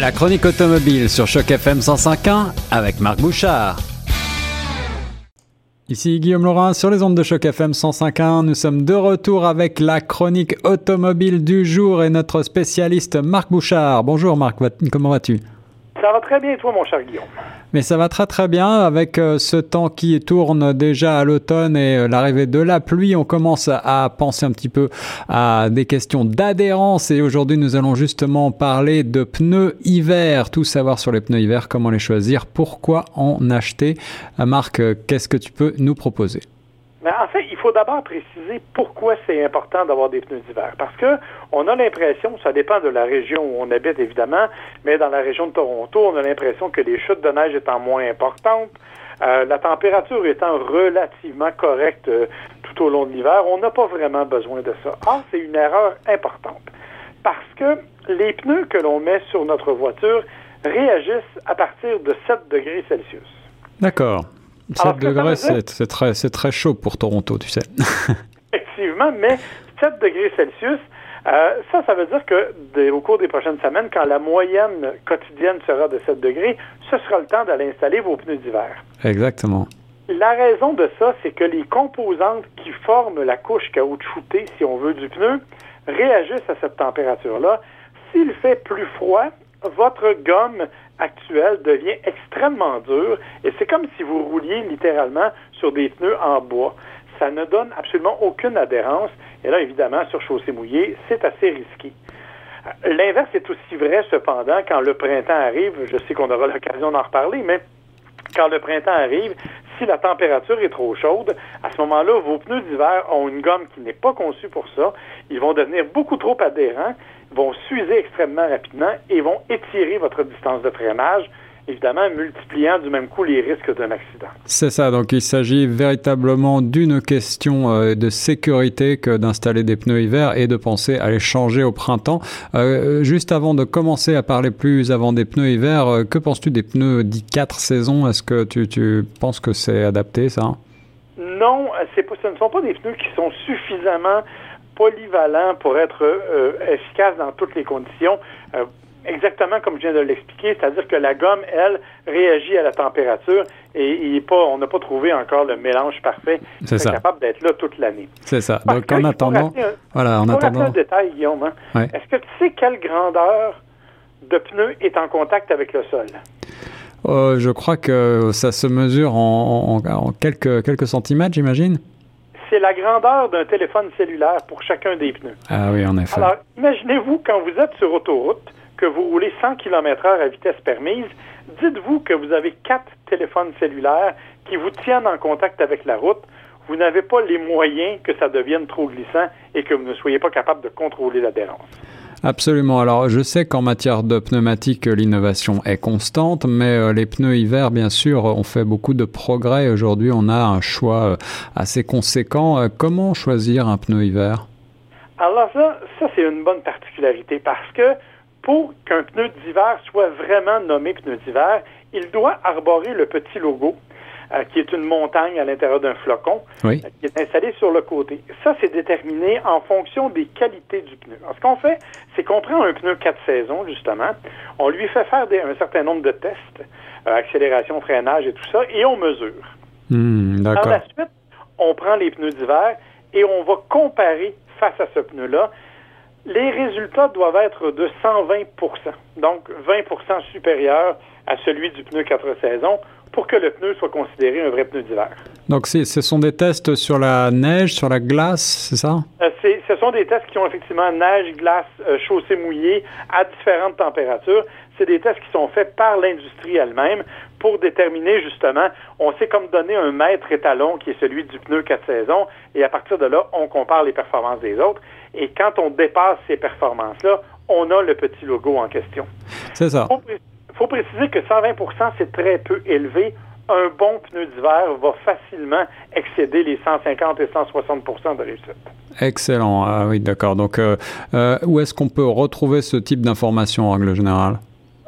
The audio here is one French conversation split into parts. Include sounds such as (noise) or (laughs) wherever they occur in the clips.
La chronique automobile sur Choc FM 105.1 avec Marc Bouchard. Ici Guillaume Laurin sur les ondes de Choc FM 105.1. Nous sommes de retour avec la chronique automobile du jour et notre spécialiste Marc Bouchard. Bonjour Marc, comment vas-tu? Ça va très bien et toi mon cher Guillaume? Mais ça va très très bien avec euh, ce temps qui tourne déjà à l'automne et euh, l'arrivée de la pluie. On commence à penser un petit peu à des questions d'adhérence et aujourd'hui nous allons justement parler de pneus hiver, tout savoir sur les pneus hiver, comment les choisir, pourquoi en acheter. Euh, Marc, qu'est-ce que tu peux nous proposer? Mais en fait, il faut d'abord préciser pourquoi c'est important d'avoir des pneus d'hiver. Parce que on a l'impression, ça dépend de la région où on habite évidemment, mais dans la région de Toronto, on a l'impression que les chutes de neige étant moins importantes, euh, la température étant relativement correcte euh, tout au long de l'hiver, on n'a pas vraiment besoin de ça. Or, c'est une erreur importante. Parce que les pneus que l'on met sur notre voiture réagissent à partir de 7 degrés Celsius. D'accord. 7 degrés, c'est très, très chaud pour Toronto, tu sais. (laughs) Effectivement, mais 7 degrés Celsius, euh, ça, ça veut dire que au cours des prochaines semaines, quand la moyenne quotidienne sera de 7 degrés, ce sera le temps d'aller installer vos pneus d'hiver. Exactement. La raison de ça, c'est que les composantes qui forment la couche caoutchoutée, si on veut, du pneu, réagissent à cette température-là. S'il fait plus froid, votre gomme actuelle devient extrêmement dure et c'est comme si vous rouliez littéralement sur des pneus en bois. Ça ne donne absolument aucune adhérence et là, évidemment, sur chaussée mouillée, c'est assez risqué. L'inverse est aussi vrai, cependant, quand le printemps arrive, je sais qu'on aura l'occasion d'en reparler, mais quand le printemps arrive, si la température est trop chaude, à ce moment-là, vos pneus d'hiver ont une gomme qui n'est pas conçue pour ça. Ils vont devenir beaucoup trop adhérents, vont s'user extrêmement rapidement et vont étirer votre distance de freinage évidemment multipliant du même coup les risques d'un accident. C'est ça, donc il s'agit véritablement d'une question euh, de sécurité que d'installer des pneus hiver et de penser à les changer au printemps. Euh, juste avant de commencer à parler plus avant des pneus hiver, euh, que penses-tu des pneus dits 4 saisons? Est-ce que tu, tu penses que c'est adapté ça? Non, pas, ce ne sont pas des pneus qui sont suffisamment polyvalents pour être efficaces dans toutes les conditions exactement comme je viens de l'expliquer, c'est-à-dire que la gomme, elle, réagit à la température et, pas, on n'a pas trouvé encore le mélange parfait qui est capable d'être là toute l'année. C'est ça. Donc, en attendant, voilà, en attendant. un détail, Guillaume. Hein. Est-ce que tu sais quelle grandeur de pneu est en contact avec le sol? Euh, je crois que ça se mesure en, quelques, quelques centimètres, j'imagine. C'est la grandeur d'un téléphone cellulaire pour chacun des pneus. Ah oui, en effet. Alors, imaginez-vous quand vous êtes sur autoroute, que vous roulez 100 km/h à vitesse permise, dites-vous que vous avez quatre téléphones cellulaires qui vous tiennent en contact avec la route. Vous n'avez pas les moyens que ça devienne trop glissant et que vous ne soyez pas capable de contrôler l'adhérence. Absolument. Alors, je sais qu'en matière de pneumatique, l'innovation est constante, mais euh, les pneus hiver, bien sûr, ont fait beaucoup de progrès. Aujourd'hui, on a un choix euh, assez conséquent. Euh, comment choisir un pneu hiver? Alors ça, ça c'est une bonne particularité parce que pour qu'un pneu d'hiver soit vraiment nommé pneu d'hiver, il doit arborer le petit logo. Euh, qui est une montagne à l'intérieur d'un flocon, euh, qui est installé sur le côté. Ça, c'est déterminé en fonction des qualités du pneu. Alors, ce qu'on fait, c'est qu'on prend un pneu 4 saisons, justement, on lui fait faire un certain nombre de tests, euh, accélération, freinage et tout ça, et on mesure. Par la suite, on prend les pneus d'hiver et on va comparer face à ce pneu-là les résultats doivent être de 120% donc 20% supérieur à celui du pneu 4 saisons pour que le pneu soit considéré un vrai pneu d'hiver. Donc ce sont des tests sur la neige, sur la glace, c'est ça? Euh, ce sont des tests qui ont effectivement neige, glace, euh, chaussée mouillée à différentes températures. C'est des tests qui sont faits par l'industrie elle-même pour déterminer justement, on sait comme donner un mètre étalon qui est celui du pneu 4 saisons et à partir de là, on compare les performances des autres. Et quand on dépasse ces performances-là, on a le petit logo en question. C'est ça. Il faut, préciser que 120% c'est très peu élevé. Un bon pneu d'hiver va facilement excéder les 150 et 160 de réussite. Excellent. Ah oui, d'accord. Donc, euh, euh, où est-ce qu'on peut retrouver ce type d'informations en règle générale?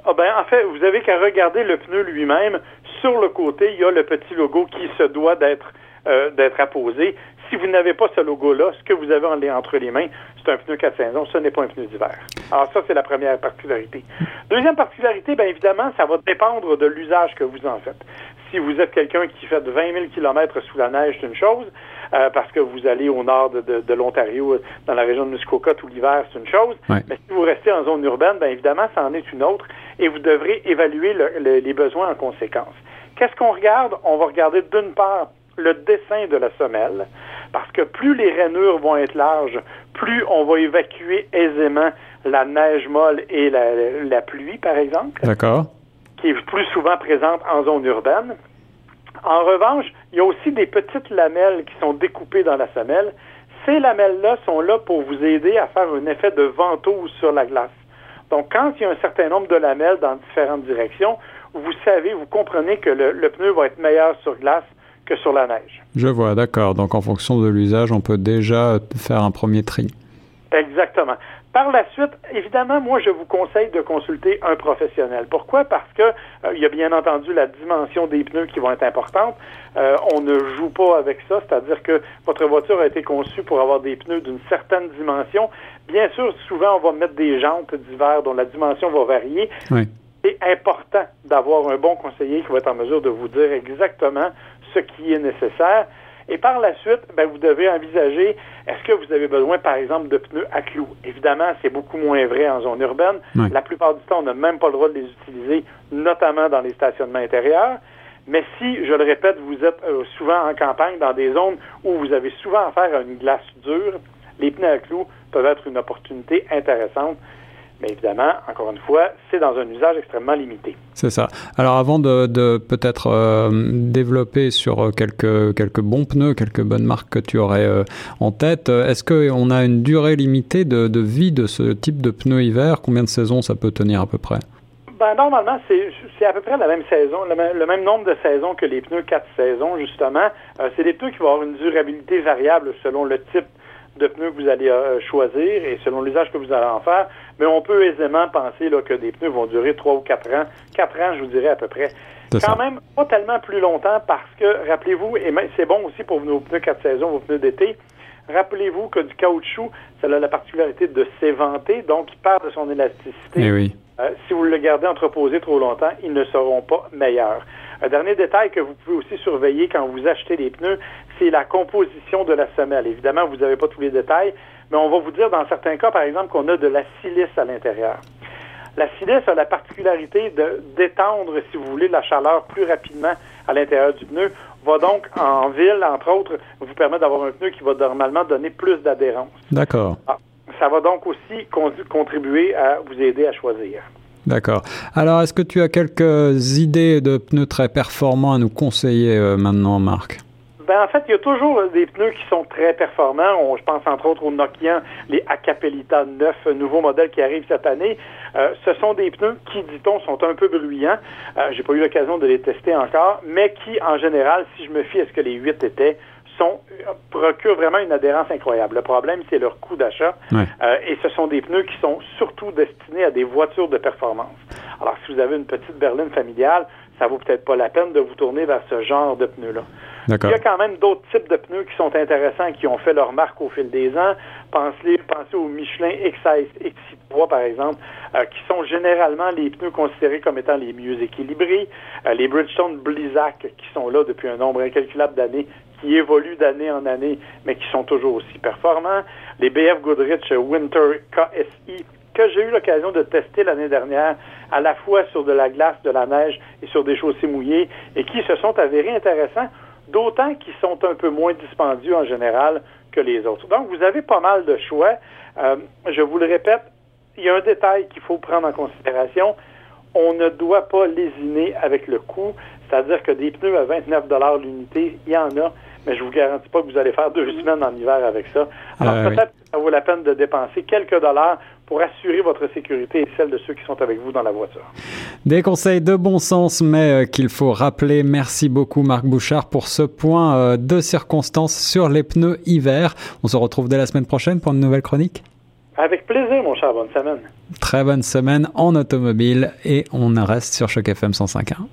Ah ben, en fait, vous avez qu'à regarder le pneu lui-même. Sur le côté, il y a le petit logo qui se doit d'être euh, d'être apposé. si vous n'avez pas ce logo-là, ce que vous avez entre les mains, c'est un pneu 4 saisons, ce n'est pas un pneu d'hiver. Alors ça, c'est la première particularité. Deuxième particularité, bien évidemment, ça va dépendre de l'usage que vous en faites. Si vous êtes quelqu'un qui fait 20 000 km sous la neige, c'est une chose, euh, parce que vous allez au nord de, l'Ontario, dans la région de Muskoka tout l'hiver, c'est une chose. Mais si vous restez en zone urbaine, bien évidemment, ça en est une autre, et vous devrez évaluer les besoins en conséquence. Qu'est-ce qu'on regarde? On va regarder d'une part le dessin de la semelle, parce que plus les rainures vont être larges, plus on va évacuer aisément la neige molle et la, pluie, par exemple. D'accord. Qui est plus souvent présente en zone urbaine. En revanche, il y a aussi des petites lamelles qui sont découpées dans la semelle. Ces lamelles-là sont là pour vous aider à faire un effet de ventouse sur la glace. Donc, quand il y a un certain nombre de lamelles dans différentes directions, vous savez, vous comprenez que le, pneu va être meilleur sur glace que sur la neige. Je vois, d'accord. Donc en fonction de l'usage, on peut déjà faire un premier tri. Exactement. Par la suite, évidemment, moi, je vous conseille de consulter un professionnel. Pourquoi? Parce que euh, il y a bien entendu la dimension des pneus qui vont être importante. Euh, on ne joue pas avec ça, c'est-à-dire que votre voiture a été conçue pour avoir des pneus d'une certaine dimension. Bien sûr, souvent, on va mettre des jantes d'hiver dont la dimension va varier. Oui c'est important d'avoir un bon conseiller qui va être en mesure de vous dire exactement ce qui est nécessaire. Et par la suite, ben, vous devez envisager, est-ce que vous avez besoin, par exemple, de pneus à clous? Évidemment, c'est beaucoup moins vrai en zone urbaine. La plupart du temps, on n'a même pas le droit de les utiliser, notamment dans les stationnements intérieurs. Mais si, je le répète, vous êtes euh, souvent en campagne, dans des zones où vous avez souvent affaire à une glace dure, les pneus à clous peuvent être une opportunité intéressante mais évidemment, encore une fois, c'est dans un usage extrêmement limité. C'est ça. Alors avant de, peut-être euh, développer sur euh, quelques, quelques bons pneus, quelques bonnes marques que tu aurais euh, en tête, est-ce qu'on a une durée limitée de, de, vie de ce type de pneus hiver? Combien de saisons ça peut tenir à peu près? Ben, normalement, c'est à peu près la même saison, le même, nombre de saisons que les pneus 4 saisons, justement. c'est des pneus qui vont avoir une durabilité variable selon le type de pneus que vous allez choisir et selon l'usage que vous allez en faire mais on peut aisément penser là, que des pneus vont durer trois ou quatre ans. Quatre ans, je vous dirais à peu près. Quand même pas tellement plus longtemps parce que, rappelez-vous, et c'est bon aussi pour vos pneus quatre saisons, vos pneus d'été, rappelez-vous que du caoutchouc, ça a la particularité de s'éventer, donc il perd de son élasticité. Eh oui. Euh, si vous le gardez entreposé trop longtemps, ils ne seront pas meilleurs. Un dernier détail que vous pouvez aussi surveiller quand vous achetez des pneus, c'est la composition de la semelle. Évidemment, vous n'avez pas tous les détails, mais on va vous dire dans certains cas, par exemple, qu'on a de la silice à l'intérieur. La silice a la particularité de d'étendre, si vous voulez, la chaleur plus rapidement à l'intérieur du pneu, va donc, en ville, entre autres, vous permettre d'avoir un pneu qui va normalement donner plus d'adhérence. D'accord. Ah, ça va donc aussi contribuer à vous aider à choisir. D'accord. Alors, est-ce que tu as quelques idées de pneus très performants à nous conseiller euh, maintenant, Marc? Ben, en fait, il y a toujours des pneus qui sont très performants. je pense entre autres aux Nokian, les Acapelita 9, nouveaux modèles qui arrivent cette année. Euh, ce sont des pneus qui, dit-on, sont un peu bruyants. Euh, J'ai pas eu l'occasion de les tester encore, mais qui, en général, si je me fie à ce que les 8 étaient, sont, euh, procurent vraiment une adhérence incroyable. Le problème, c'est leur coût d'achat. Euh, et ce sont des pneus qui sont surtout destinés à des voitures de performance. Alors, si vous avez une petite berline familiale, ça vaut peut-être pas la peine de vous tourner vers ce genre de pneus-là. Il y a quand même d'autres types de pneus qui sont intéressants, qui ont fait leur marque au fil des ans. Pensez, pensez aux Michelin XS, X3, par exemple, euh, qui sont généralement les pneus considérés comme étant les mieux équilibrés. Euh, les Bridgestone Blizzak, qui sont là depuis un nombre incalculable d'années, qui évoluent d'année en année, mais qui sont toujours aussi performants. Les BF Goodrich Winter KSI, que j'ai eu l'occasion de tester l'année dernière, à la fois sur de la glace, de la neige et sur des chaussées mouillées, et qui se sont avérés intéressants d'autant qu'ils sont un peu moins dispendieux en général que les autres. Donc, vous avez pas mal de choix. Euh, je vous le répète, il y a un détail qu'il faut prendre en considération. On ne doit pas lésiner avec le coût, c'est-à-dire que des pneus à 29 l'unité, il y en a, mais je vous garantis pas que vous allez faire deux semaines en hiver avec ça. Alors euh, peut-être que ça vaut la peine de dépenser quelques dollars pour assurer votre sécurité et celle de ceux qui sont avec vous dans la voiture. Des conseils de bon sens, mais euh, qu'il faut rappeler. Merci beaucoup Marc Bouchard pour ce point euh, de circonstance sur les pneus hiver. On se retrouve dès la semaine prochaine pour une nouvelle chronique. Avec plaisir, mon cher. Bonne semaine. Très bonne semaine en automobile et on reste sur Choc FM 105.1.